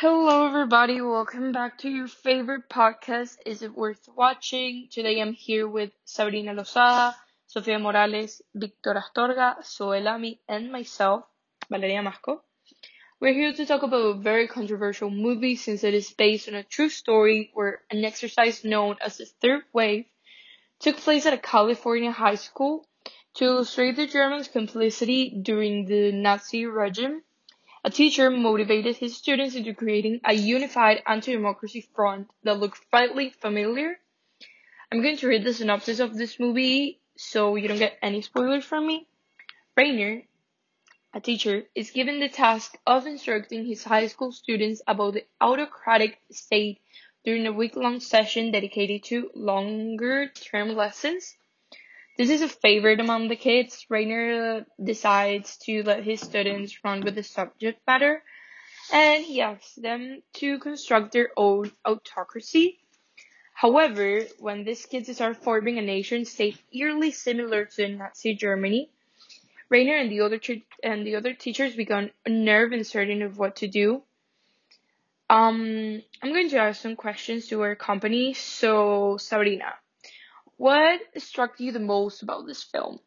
Hello, everybody. Welcome back to your favorite podcast. Is it worth watching? Today I'm here with Sabrina Lozada, Sofia Morales, Victor Astorga, Soelami, and myself, Valeria Masco. We're here to talk about a very controversial movie since it is based on a true story where an exercise known as the third wave took place at a California high school to illustrate the Germans' complicity during the Nazi regime a teacher motivated his students into creating a unified anti-democracy front that looked faintly familiar. I'm going to read the synopsis of this movie so you don't get any spoilers from me. Rainer, a teacher, is given the task of instructing his high school students about the autocratic state during a week-long session dedicated to longer-term lessons this is a favorite among the kids. Rainer decides to let his students run with the subject matter and he asks them to construct their own autocracy. However, when these kids start forming a nation state eerily similar to Nazi Germany, Rainer and the other and the other teachers become and certain of what to do. Um, I'm going to ask some questions to our company. So, Sabrina, what struck you the most about this film?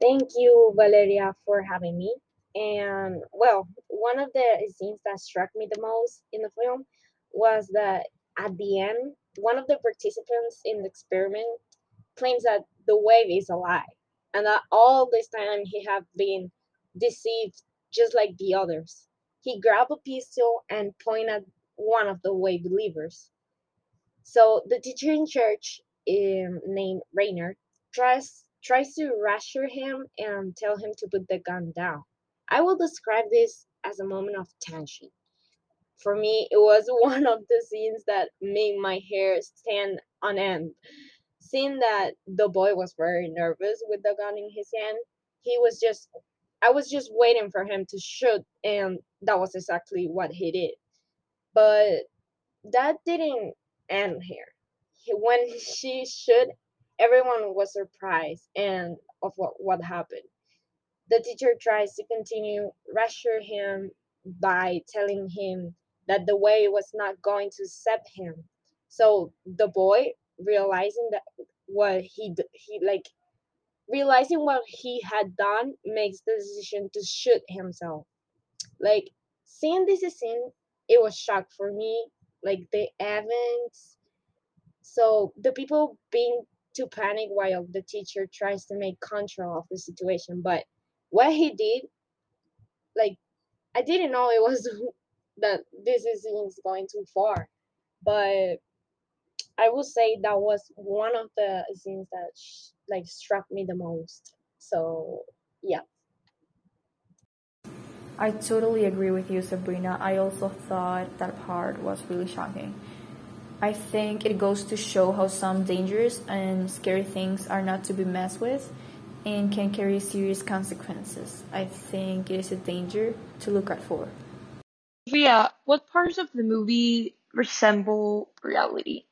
Thank you, Valeria, for having me. And well, one of the scenes that struck me the most in the film was that at the end, one of the participants in the experiment claims that the wave is a lie and that all this time he have been deceived just like the others. He grabbed a pistol and pointed at one of the wave believers. So the teacher in church, um, named Rainer, tries tries to reassure him and tell him to put the gun down. I will describe this as a moment of tension. For me, it was one of the scenes that made my hair stand on end. Seeing that the boy was very nervous with the gun in his hand, he was just I was just waiting for him to shoot and that was exactly what he did. But that didn't end here. When she should, everyone was surprised and of what, what happened. The teacher tries to continue reassure him by telling him that the way was not going to accept him. So the boy, realizing that what he he like realizing what he had done makes the decision to shoot himself. Like seeing this scene, it was shock for me like the events. So the people being too panic while the teacher tries to make control of the situation. But what he did, like I didn't know it was that this is going too far. But I would say that was one of the scenes that like struck me the most. So yeah. I totally agree with you, Sabrina. I also thought that part was really shocking. I think it goes to show how some dangerous and scary things are not to be messed with and can carry serious consequences. I think it is a danger to look out for. Via, what parts of the movie resemble reality?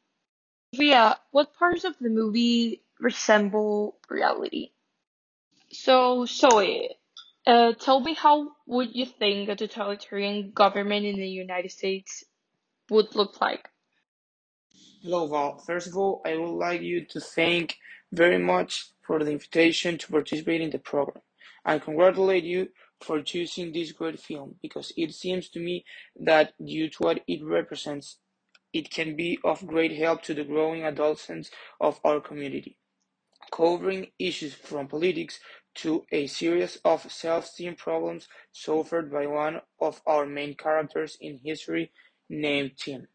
Via, what parts of the movie resemble reality? So, Zoe, uh, tell me how would you think a totalitarian government in the United States would look like? Hello, Val. First of all, I would like you to thank very much for the invitation to participate in the program. I congratulate you for choosing this great film because it seems to me that due to what it represents, it can be of great help to the growing adolescents of our community covering issues from politics to a series of self-esteem problems suffered by one of our main characters in history named Tim,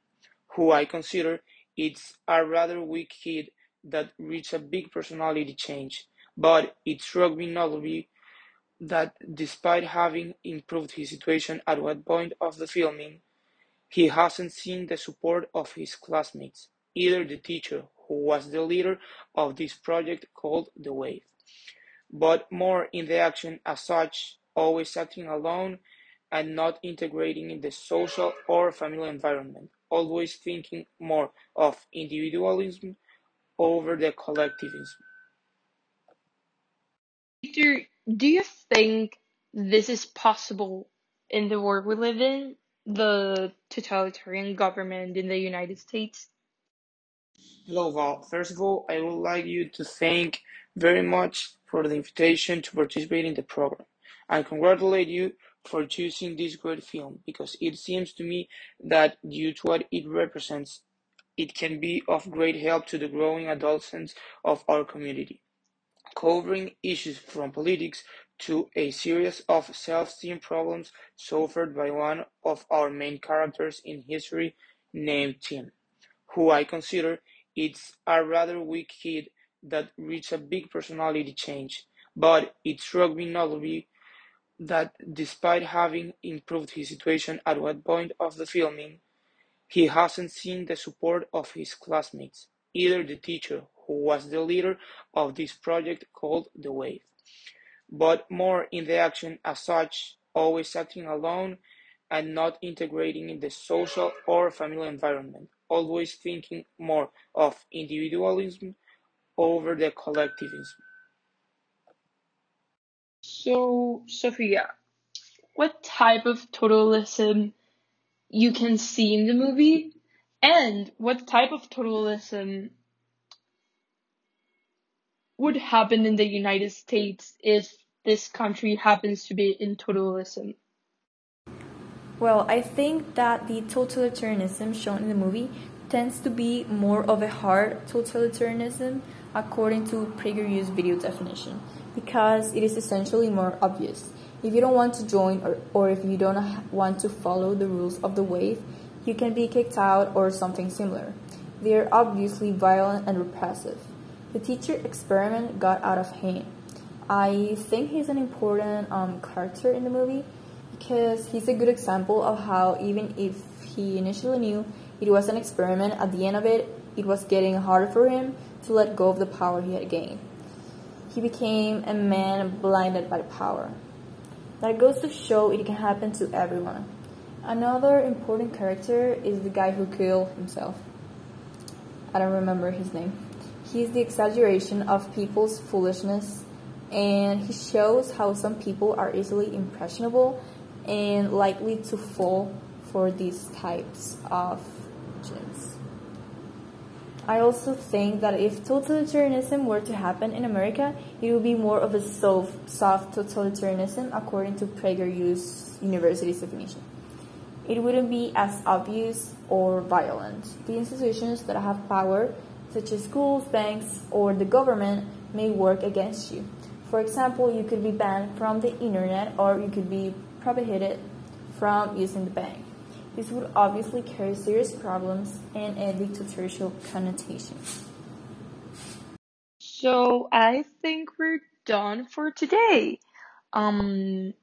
who I consider it's a rather weak kid that reached a big personality change, but it struck me notably that despite having improved his situation at one point of the filming, he hasn't seen the support of his classmates, either the teacher who was the leader of this project called The Wave, but more in the action as such, always acting alone and not integrating in the social or family environment, always thinking more of individualism over the collectivism. Victor, do you think this is possible in the world we live in? the totalitarian government in the United States? Hello, Val. First of all, I would like you to thank very much for the invitation to participate in the program and congratulate you for choosing this great film because it seems to me that due to what it represents, it can be of great help to the growing adolescents of our community. Covering issues from politics to a series of self-esteem problems suffered by one of our main characters in history named Tim, who I consider it's a rather weak kid that reached a big personality change, but it struck me notably that despite having improved his situation at one point of the filming, he hasn't seen the support of his classmates, either the teacher, who was the leader of this project called The Wave, but more in the action as such, always acting alone and not integrating in the social or family environment, always thinking more of individualism over the collectivism. So, Sophia, what type of totalism you can see in the movie, and what type of totalism would happen in the United States if this country happens to be in totalism? Well, I think that the totalitarianism shown in the movie tends to be more of a hard totalitarianism according to PragerU's video definition because it is essentially more obvious. If you don't want to join or, or if you don't want to follow the rules of the wave, you can be kicked out or something similar. They are obviously violent and repressive. The teacher experiment got out of hand. I think he's an important um, character in the movie because he's a good example of how even if he initially knew it was an experiment, at the end of it, it was getting harder for him to let go of the power he had gained. He became a man blinded by power. That goes to show it can happen to everyone. Another important character is the guy who killed himself. I don't remember his name. He's the exaggeration of people's foolishness, and he shows how some people are easily impressionable and likely to fall for these types of gyms. I also think that if totalitarianism were to happen in America, it would be more of a soft, soft totalitarianism according to PragerU's university's definition. It wouldn't be as obvious or violent. The institutions that have power, such as schools, banks, or the government, may work against you. For example, you could be banned from the internet or you could be prohibited from using the bank. This would obviously carry serious problems and a dictatorial connotation. So I think we're done for today. Um,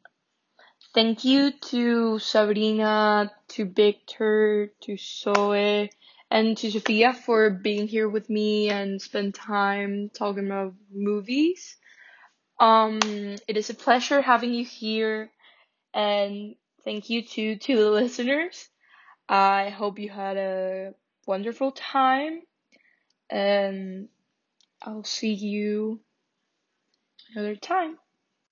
thank you to Sabrina, to Victor, to Zoe, and to Sophia for being here with me and spend time talking about movies. Um, it is a pleasure having you here, and thank you to to the listeners. I hope you had a wonderful time, and I'll see you another time.